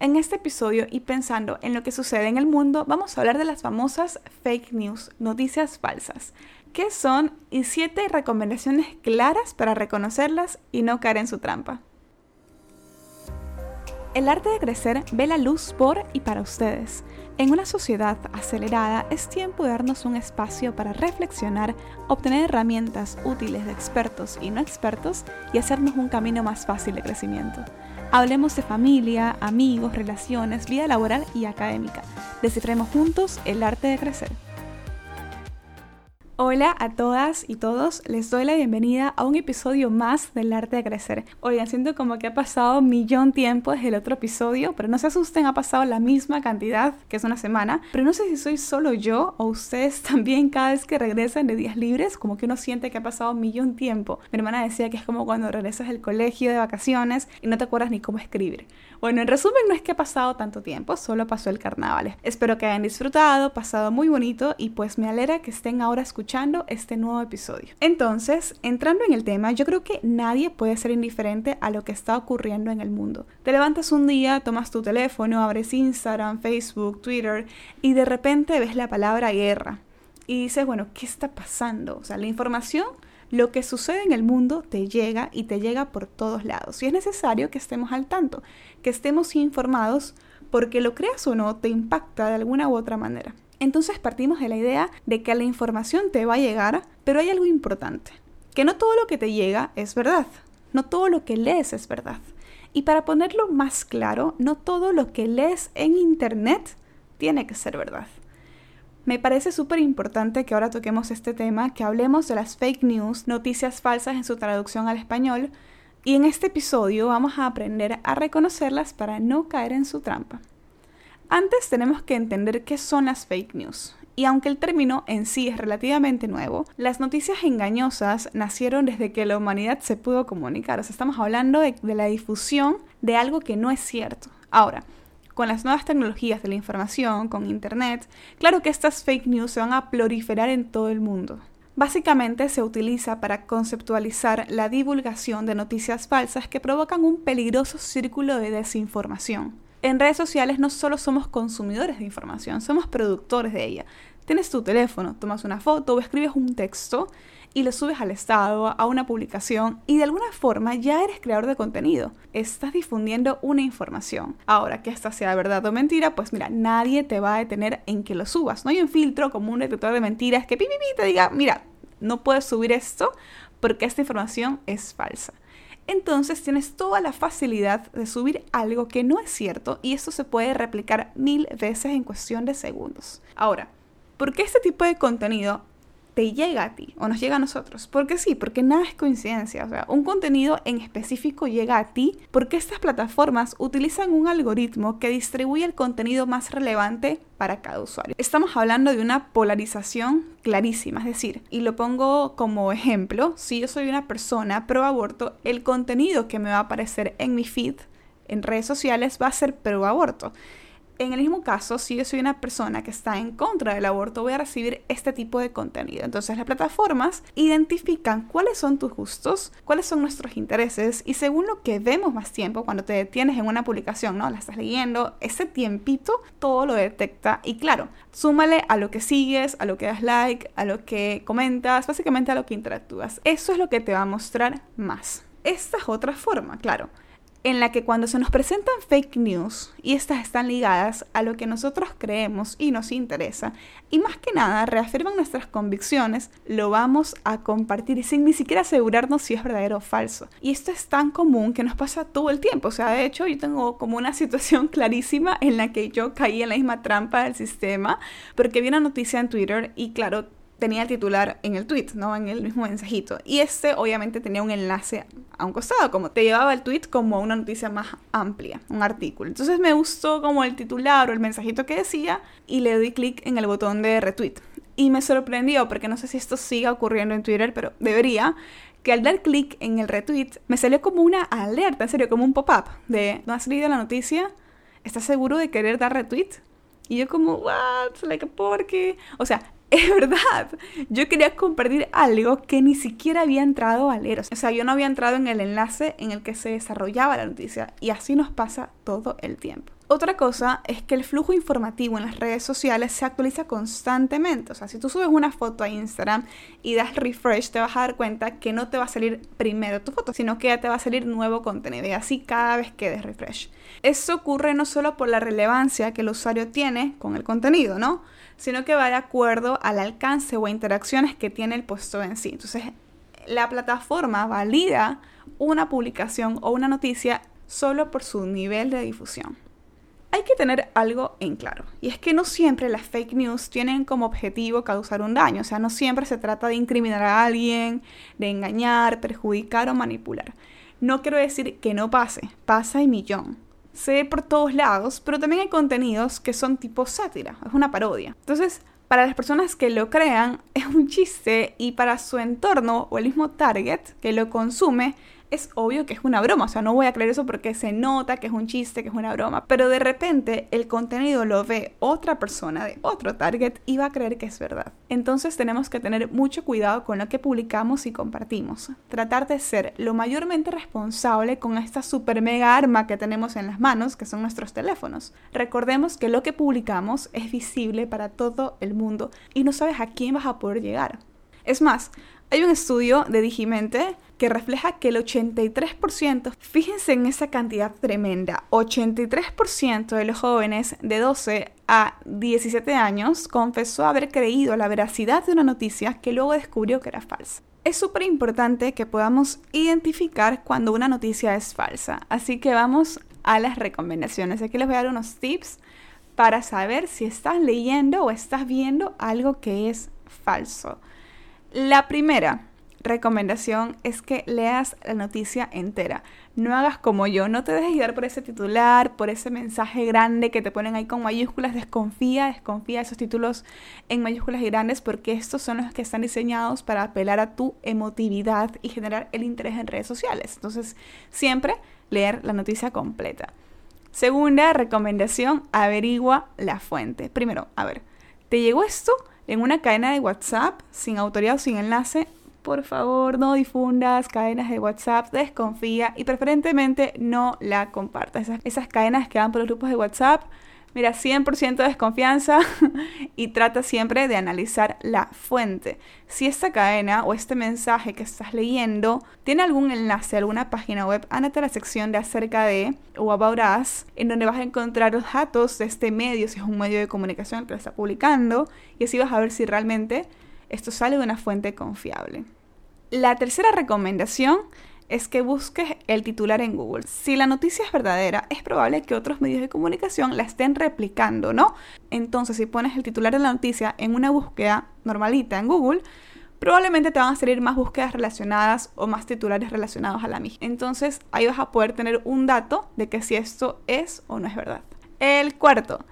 En este episodio y pensando en lo que sucede en el mundo, vamos a hablar de las famosas fake news, noticias falsas. ¿Qué son? Y siete recomendaciones claras para reconocerlas y no caer en su trampa. El arte de crecer ve la luz por y para ustedes. En una sociedad acelerada es tiempo de darnos un espacio para reflexionar, obtener herramientas útiles de expertos y no expertos y hacernos un camino más fácil de crecimiento. Hablemos de familia, amigos, relaciones, vida laboral y académica. Descifremos juntos el arte de crecer. Hola a todas y todos, les doy la bienvenida a un episodio más del arte de crecer. Oigan, siento como que ha pasado un millón tiempo desde el otro episodio, pero no se asusten, ha pasado la misma cantidad, que es una semana, pero no sé si soy solo yo o ustedes también cada vez que regresan de días libres, como que uno siente que ha pasado un millón tiempo. Mi hermana decía que es como cuando regresas del colegio de vacaciones y no te acuerdas ni cómo escribir. Bueno, en resumen no es que ha pasado tanto tiempo, solo pasó el carnaval. Espero que hayan disfrutado, pasado muy bonito y pues me alegra que estén ahora escuchando este nuevo episodio. Entonces, entrando en el tema, yo creo que nadie puede ser indiferente a lo que está ocurriendo en el mundo. Te levantas un día, tomas tu teléfono, abres Instagram, Facebook, Twitter y de repente ves la palabra guerra y dices, bueno, ¿qué está pasando? O sea, la información lo que sucede en el mundo te llega y te llega por todos lados. Y es necesario que estemos al tanto, que estemos informados, porque lo creas o no, te impacta de alguna u otra manera. Entonces partimos de la idea de que la información te va a llegar, pero hay algo importante, que no todo lo que te llega es verdad, no todo lo que lees es verdad. Y para ponerlo más claro, no todo lo que lees en Internet tiene que ser verdad. Me parece súper importante que ahora toquemos este tema, que hablemos de las fake news, noticias falsas en su traducción al español, y en este episodio vamos a aprender a reconocerlas para no caer en su trampa. Antes tenemos que entender qué son las fake news. Y aunque el término en sí es relativamente nuevo, las noticias engañosas nacieron desde que la humanidad se pudo comunicar. O sea, estamos hablando de, la difusión de algo que no es cierto. Ahora, con las nuevas tecnologías de la información, con Internet, claro que estas fake news se van a proliferar en todo el mundo. Básicamente se utiliza para conceptualizar la divulgación de noticias falsas que provocan un peligroso círculo de desinformación. En redes sociales no solo somos consumidores de información, somos productores de ella. Tienes tu teléfono, tomas una foto o escribes un texto y lo subes al estado, a una publicación y de alguna forma ya eres creador de contenido. Estás difundiendo una información. Ahora, que esta sea verdad o mentira, pues mira, nadie te va a detener en que lo subas. No hay un filtro como un detector de mentiras que pi, te diga, mira, no puedes subir esto porque esta información es falsa entonces tienes toda la facilidad de subir algo que no es cierto y esto se puede replicar mil veces en cuestión de segundos. Ahora, ¿por qué este tipo de contenido te llega a ti o nos llega a nosotros. Porque sí, porque nada es coincidencia. O sea, un contenido en específico llega a ti porque estas plataformas utilizan un algoritmo que distribuye el contenido más relevante para cada usuario. Estamos hablando de una polarización clarísima, es decir, y lo pongo como ejemplo, si yo soy una persona pro aborto, el contenido que me va a aparecer en mi feed en redes sociales va a ser pro aborto. En el mismo caso, si yo soy una persona que está en contra del aborto, voy a recibir este tipo de contenido. Entonces las plataformas identifican cuáles son tus gustos, cuáles son nuestros intereses y según lo que vemos más tiempo, cuando te detienes en una publicación, ¿no? La estás leyendo, ese tiempito todo lo detecta y claro, súmale a lo que sigues, a lo que das like, a lo que comentas, básicamente a lo que interactúas. Eso es lo que te va a mostrar más. Esta es otra forma, claro en la que cuando se nos presentan fake news y estas están ligadas a lo que nosotros creemos y nos interesa, y más que nada reafirman nuestras convicciones, lo vamos a compartir sin ni siquiera asegurarnos si es verdadero o falso. Y esto es tan común que nos pasa todo el tiempo. O sea, de hecho, yo tengo como una situación clarísima en la que yo caí en la misma trampa del sistema, porque vi una noticia en Twitter y claro, tenía el titular en el tweet, ¿no? En el mismo mensajito. Y este obviamente tenía un enlace a un costado, como te llevaba el tweet como una noticia más amplia, un artículo. Entonces me gustó como el titular o el mensajito que decía y le di clic en el botón de retweet. Y me sorprendió, porque no sé si esto siga ocurriendo en Twitter, pero debería, que al dar clic en el retweet me salió como una alerta, en serio, como un pop-up de, ¿no has leído la noticia? ¿Estás seguro de querer dar retweet? Y yo como, what, like, ¿por qué? O sea, es verdad, yo quería compartir algo que ni siquiera había entrado a leer. O sea, yo no había entrado en el enlace en el que se desarrollaba la noticia. Y así nos pasa todo el tiempo. Otra cosa es que el flujo informativo en las redes sociales se actualiza constantemente. O sea, si tú subes una foto a Instagram y das refresh, te vas a dar cuenta que no te va a salir primero tu foto, sino que ya te va a salir nuevo contenido y así cada vez que des refresh. Eso ocurre no solo por la relevancia que el usuario tiene con el contenido, ¿no? Sino que va de acuerdo al alcance o interacciones que tiene el puesto en sí. Entonces, la plataforma valida una publicación o una noticia solo por su nivel de difusión hay que tener algo en claro, y es que no siempre las fake news tienen como objetivo causar un daño, o sea, no siempre se trata de incriminar a alguien, de engañar, perjudicar o manipular. No quiero decir que no pase, pasa y millón. Se ve por todos lados, pero también hay contenidos que son tipo sátira, es una parodia. Entonces, para las personas que lo crean, es un chiste y para su entorno o el mismo target que lo consume, es obvio que es una broma, o sea, no voy a creer eso porque se nota que es un chiste, que es una broma, pero de repente el contenido lo ve otra persona de otro target y va a creer que es verdad. Entonces tenemos que tener mucho cuidado con lo que publicamos y compartimos. Tratar de ser lo mayormente responsable con esta super mega arma que tenemos en las manos, que son nuestros teléfonos. Recordemos que lo que publicamos es visible para todo el mundo y no sabes a quién vas a poder llegar. Es más, hay un estudio de Digimente que refleja que el 83%, fíjense en esa cantidad tremenda, 83% de los jóvenes de 12 a 17 años confesó haber creído la veracidad de una noticia que luego descubrió que era falsa. Es súper importante que podamos identificar cuando una noticia es falsa, así que vamos a las recomendaciones. Aquí les voy a dar unos tips para saber si estás leyendo o estás viendo algo que es falso. La primera recomendación es que leas la noticia entera. No hagas como yo, no te dejes guiar por ese titular, por ese mensaje grande que te ponen ahí con mayúsculas. Desconfía, desconfía de esos títulos en mayúsculas y grandes porque estos son los que están diseñados para apelar a tu emotividad y generar el interés en redes sociales. Entonces, siempre leer la noticia completa. Segunda recomendación, averigua la fuente. Primero, a ver, ¿te llegó esto? En una cadena de WhatsApp sin autoridad o sin enlace, por favor no difundas cadenas de WhatsApp, desconfía y preferentemente no la compartas. Esas, esas cadenas que van por los grupos de WhatsApp Mira, 100% de desconfianza y trata siempre de analizar la fuente. Si esta cadena o este mensaje que estás leyendo tiene algún enlace a alguna página web, ándate a la sección de acerca de o about us, en donde vas a encontrar los datos de este medio, si es un medio de comunicación que lo está publicando, y así vas a ver si realmente esto sale de una fuente confiable. La tercera recomendación es que busques el titular en Google. Si la noticia es verdadera, es probable que otros medios de comunicación la estén replicando, ¿no? Entonces, si pones el titular de la noticia en una búsqueda normalita en Google, probablemente te van a salir más búsquedas relacionadas o más titulares relacionados a la misma. Entonces, ahí vas a poder tener un dato de que si esto es o no es verdad. El cuarto,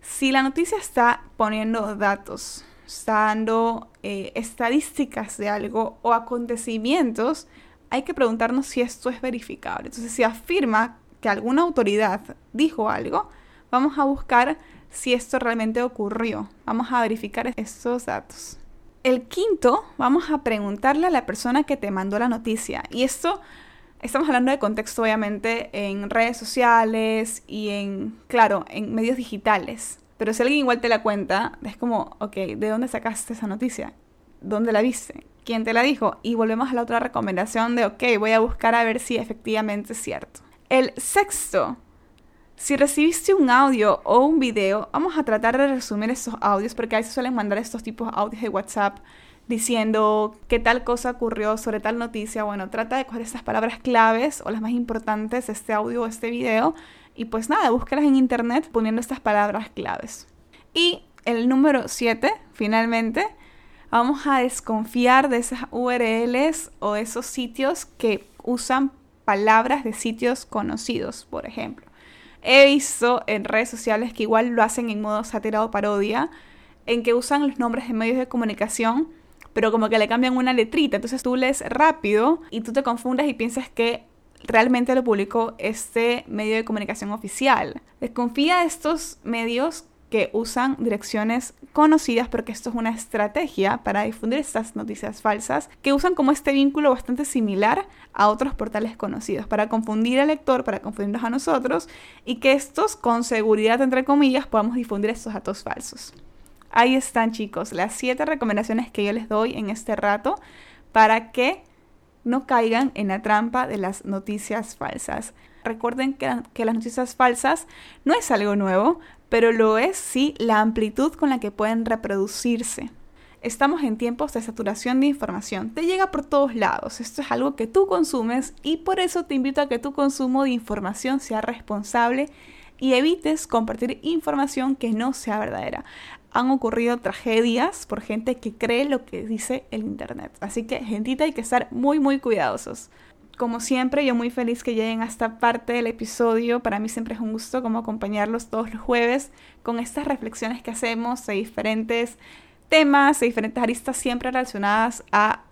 si la noticia está poniendo datos, está dando eh, estadísticas de algo o acontecimientos, hay que preguntarnos si esto es verificable. Entonces, si afirma que alguna autoridad dijo algo, vamos a buscar si esto realmente ocurrió. Vamos a verificar estos datos. El quinto, vamos a preguntarle a la persona que te mandó la noticia. Y esto, estamos hablando de contexto obviamente en redes sociales y en, claro, en medios digitales. Pero si alguien igual te la cuenta, es como, ok, ¿de dónde sacaste esa noticia? ¿Dónde la viste? quién te la dijo. Y volvemos a la otra recomendación de, ok, voy a buscar a ver si efectivamente es cierto. El sexto, si recibiste un audio o un video, vamos a tratar de resumir estos audios porque a veces suelen mandar estos tipos de audios de WhatsApp diciendo que tal cosa ocurrió sobre tal noticia. Bueno, trata de coger estas palabras claves o las más importantes de este audio o este video y pues nada, búscalas en internet poniendo estas palabras claves. Y el número 7, finalmente, vamos a desconfiar de esas URLs o esos sitios que usan palabras de sitios conocidos, por ejemplo. He visto en redes sociales que igual lo hacen en modo sátira o parodia, en que usan los nombres de medios de comunicación, pero como que le cambian una letrita. Entonces tú lees rápido y tú te confundes y piensas que realmente lo publicó este medio de comunicación oficial. Desconfía de estos medios que usan direcciones conocidas porque esto es una estrategia para difundir estas noticias falsas que usan como este vínculo bastante similar a otros portales conocidos para confundir al lector, para confundirnos a nosotros y que estos con seguridad entre comillas podamos difundir estos datos falsos. Ahí están chicos, las siete recomendaciones que yo les doy en este rato para que no caigan en la trampa de las noticias falsas. Recuerden que, las noticias falsas no es algo nuevo, pero lo es sí la amplitud con la que pueden reproducirse. Estamos en tiempos de saturación de información. Te llega por todos lados. Esto es algo que tú consumes y por eso te invito a que tu consumo de información sea responsable y evites compartir información que no sea verdadera. Han ocurrido tragedias por gente que cree lo que dice el Internet. Así que, gentita, hay que estar muy, muy cuidadosos. Como siempre, yo muy feliz que lleguen a esta parte del episodio. Para mí siempre es un gusto como acompañarlos todos los jueves con estas reflexiones que hacemos de diferentes temas, de diferentes aristas siempre relacionadas a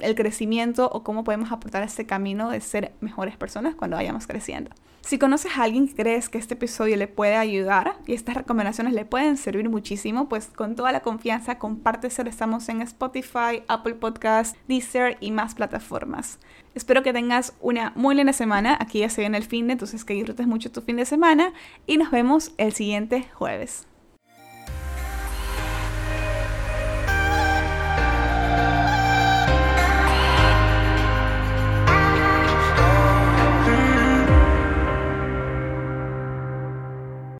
el crecimiento o cómo podemos aportar este camino de ser mejores personas cuando vayamos creciendo. Si conoces a alguien que crees que este episodio le puede ayudar y estas recomendaciones le pueden servir muchísimo, pues con toda la confianza compárteselo. Estamos en Spotify, Apple Podcasts, Deezer y más plataformas. Espero que tengas una muy linda semana. Aquí ya se viene el fin de, entonces que disfrutes mucho tu fin de semana y nos vemos el siguiente jueves.